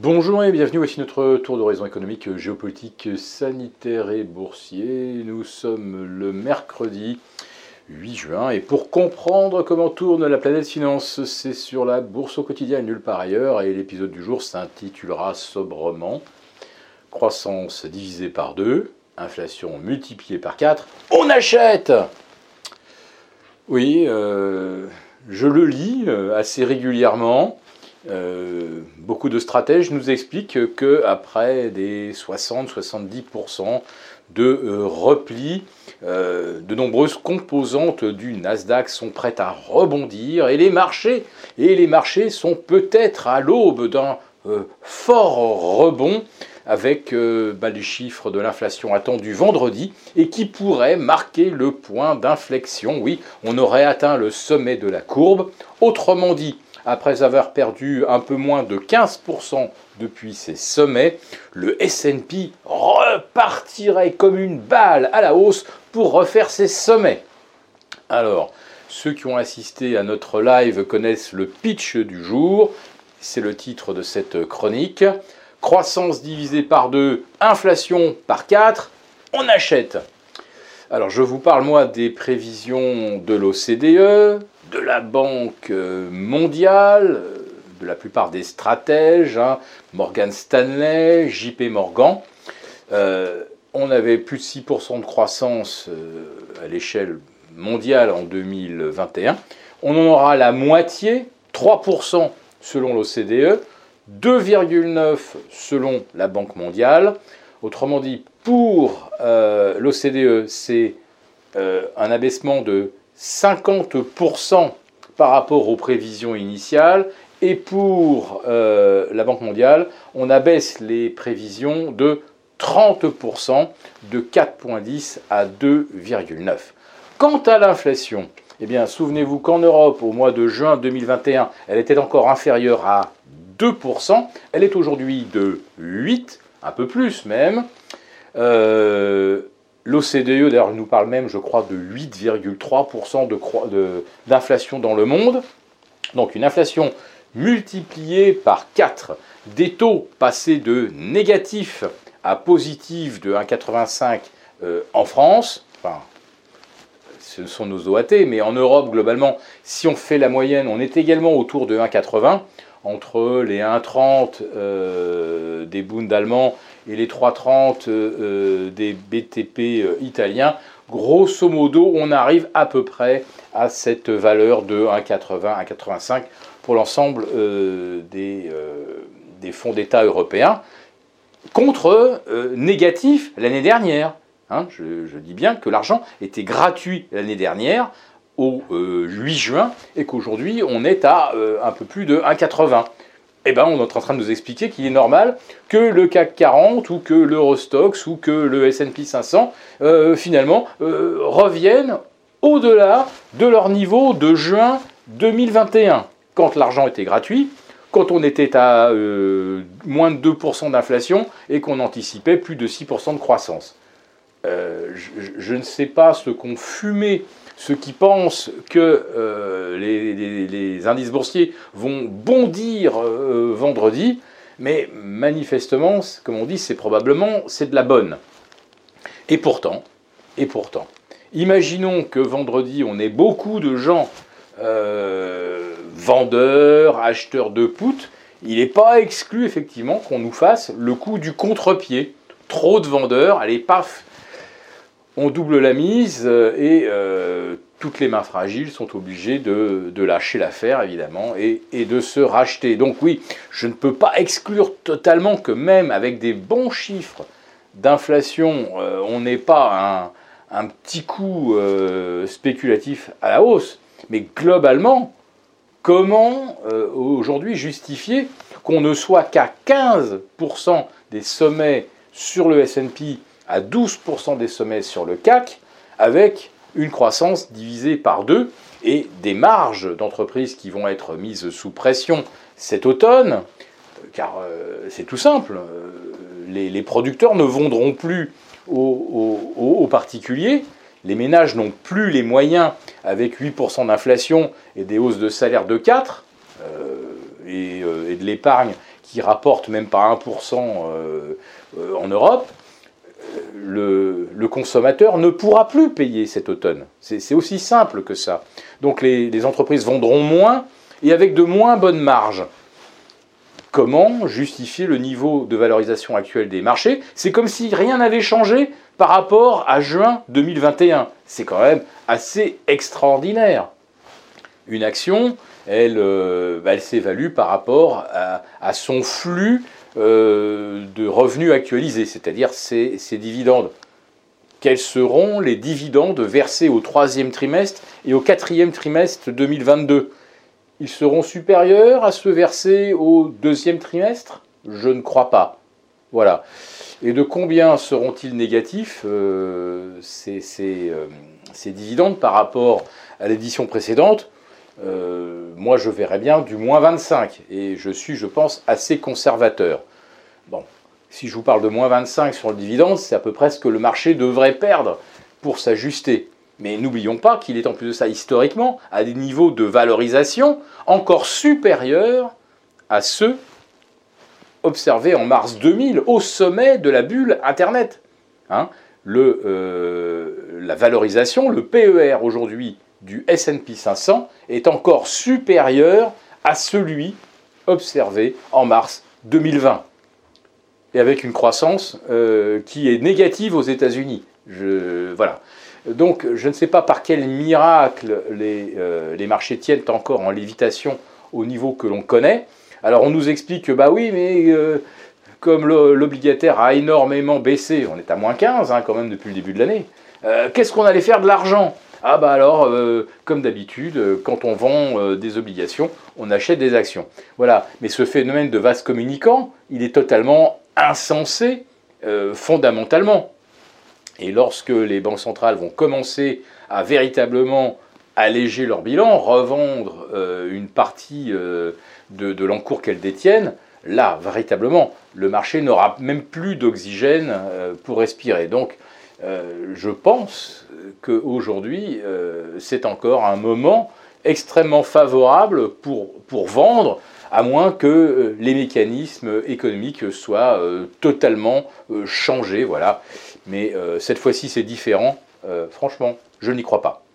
Bonjour et bienvenue, voici notre tour d'horizon économique, géopolitique, sanitaire et boursier. Nous sommes le mercredi 8 juin et pour comprendre comment tourne la planète finance, c'est sur la bourse au quotidien nulle part ailleurs et l'épisode du jour s'intitulera sobrement Croissance divisée par 2, inflation multipliée par 4, on achète Oui, euh, je le lis euh, assez régulièrement. Euh, beaucoup de stratèges nous expliquent que après des 60-70% de euh, repli, euh, de nombreuses composantes du Nasdaq sont prêtes à rebondir et les marchés sont peut-être à l'aube d'un fort rebond avec bah, les chiffres de l'inflation attendus vendredi et qui pourraient marquer le point d'inflexion. Oui, on aurait atteint le sommet de la courbe. Autrement dit, après avoir perdu un peu moins de 15% depuis ses sommets, le SP repartirait comme une balle à la hausse pour refaire ses sommets. Alors, ceux qui ont assisté à notre live connaissent le pitch du jour, c'est le titre de cette chronique. Croissance divisée par 2, inflation par 4, on achète. Alors je vous parle moi des prévisions de l'OCDE, de la Banque mondiale, de la plupart des stratèges, hein, Morgan Stanley, JP Morgan. Euh, on avait plus de 6% de croissance euh, à l'échelle mondiale en 2021. On en aura la moitié, 3% selon l'OCDE, 2,9% selon la Banque mondiale. Autrement dit, pour euh, l'OCDE, c'est un abaissement de 50% par rapport aux prévisions initiales. Et pour euh, la Banque mondiale, on abaisse les prévisions de 30%, de 4,10 à 2,9. Quant à l'inflation, eh bien, souvenez-vous qu'en Europe, au mois de juin 2021, elle était encore inférieure à 2%. Elle est aujourd'hui de 8, un peu plus même. Euh, L'OCDE, d'ailleurs, nous parle même, je crois, de 8,3% d'inflation dans le monde. Donc une inflation multipliée par 4. Des taux passés de négatif à positif de 1,85 euh, en France. Enfin, ce sont nos OAT, mais en Europe, globalement, si on fait la moyenne, on est également autour de 1,80 entre les 1,30 euh, des Bund allemands et les 3,30 euh, euh, des BTP italiens, grosso modo, on arrive à peu près à cette valeur de 1,80 1,85 pour l'ensemble des, fonds d'État européens, contre négatif l'année dernière. Hein, je, dis bien que l'argent était gratuit l'année dernière, au 8 euh, juin et qu'aujourd'hui on est à euh, un peu plus de 1,80. Eh bien, on est en train de nous expliquer qu'il est normal que le CAC 40 ou que l'Eurostox ou que le S&P 500 euh, finalement reviennent au-delà de leur niveau de juin 2021, quand l'argent était gratuit, quand on était à moins de 2% d'inflation et qu'on anticipait plus de 6% de croissance. Je, je, ne sais pas ce qu'ont fumé ceux qui pensent que euh, les, indices boursiers vont bondir euh, vendredi, mais manifestement, comme on dit, c'est probablement c'est de la bonne. Et pourtant, et pourtant, imaginons que vendredi on ait beaucoup de gens euh, vendeurs, acheteurs de put, il n'est pas exclu effectivement qu'on nous fasse le coup du contre-pied. Trop de vendeurs, allez paf, on double la mise euh, et euh, toutes les mains fragiles sont obligées de, lâcher l'affaire, évidemment, et, de se racheter. Donc oui, je ne peux pas exclure totalement que même avec des bons chiffres d'inflation, euh, on n'ait pas un, petit coup spéculatif à la hausse. Mais globalement, comment aujourd'hui justifier qu'on ne soit qu'à 15% des sommets sur le SP à 12% des sommets sur le CAC, avec une croissance divisée par deux et des marges d'entreprises qui vont être mises sous pression cet automne, car euh, c'est tout simple, euh, les, producteurs ne vendront plus aux, particuliers, les ménages n'ont plus les moyens, avec 8% d'inflation et des hausses de salaire de 4, euh, et, et, de l'épargne qui rapporte même pas 1% en Europe, le, consommateur ne pourra plus payer cet automne. C'est aussi simple que ça. Donc les, entreprises vendront moins et avec de moins bonnes marges. Comment justifier le niveau de valorisation actuel des marchés? C'est comme si rien n'avait changé par rapport à juin 2021. C'est quand même assez extraordinaire. Une action, elle, euh, bah, s'évalue par rapport à son flux euh, de revenus actualisés, c'est-à-dire ces, dividendes. Quels seront les dividendes versés au troisième trimestre et au quatrième trimestre 2022 Ils seront supérieurs à ceux versés au deuxième trimestre? Je ne crois pas. Voilà. Et de combien seront-ils négatifs euh, euh, ces, dividendes par rapport à l'édition précédente? Euh, moi je verrais bien du moins 25, et je suis, je pense, assez conservateur. Bon, si je vous parle de moins 25 sur le dividende, c'est à peu près ce que le marché devrait perdre pour s'ajuster. Mais n'oublions pas qu'il est en plus de ça historiquement à des niveaux de valorisation encore supérieurs à ceux observés en mars 2000 au sommet de la bulle Internet. Hein, euh, la valorisation, le PER aujourd'hui du SP 500 est encore supérieur à celui observé en mars 2020 et avec une croissance euh, qui est négative aux États-Unis. voilà. Donc je ne sais pas par quel miracle les, euh, les, marchés tiennent encore en lévitation au niveau que l'on connaît. Alors on nous explique que bah oui, mais euh, comme l'obligataire a énormément baissé, on est à moins 15 hein, quand même depuis le début de l'année, qu'est-ce qu'on allait faire de l'argent? Ah bah alors, euh, comme d'habitude, euh, quand on vend euh, des obligations, on achète des actions. Voilà, mais ce phénomène de vase communicant, il est totalement insensé fondamentalement. Et lorsque les banques centrales vont commencer à véritablement alléger leur bilan, revendre une partie de, de l'encours qu'elles détiennent, là, véritablement, le marché n'aura même plus d'oxygène pour respirer. Donc, euh, je pense qu'aujourd'hui, euh, c'est encore un moment extrêmement favorable pour, vendre, à moins que euh, les mécanismes économiques soient totalement changés. Voilà. Mais cette fois-ci, c'est différent. franchement, je n'y crois pas.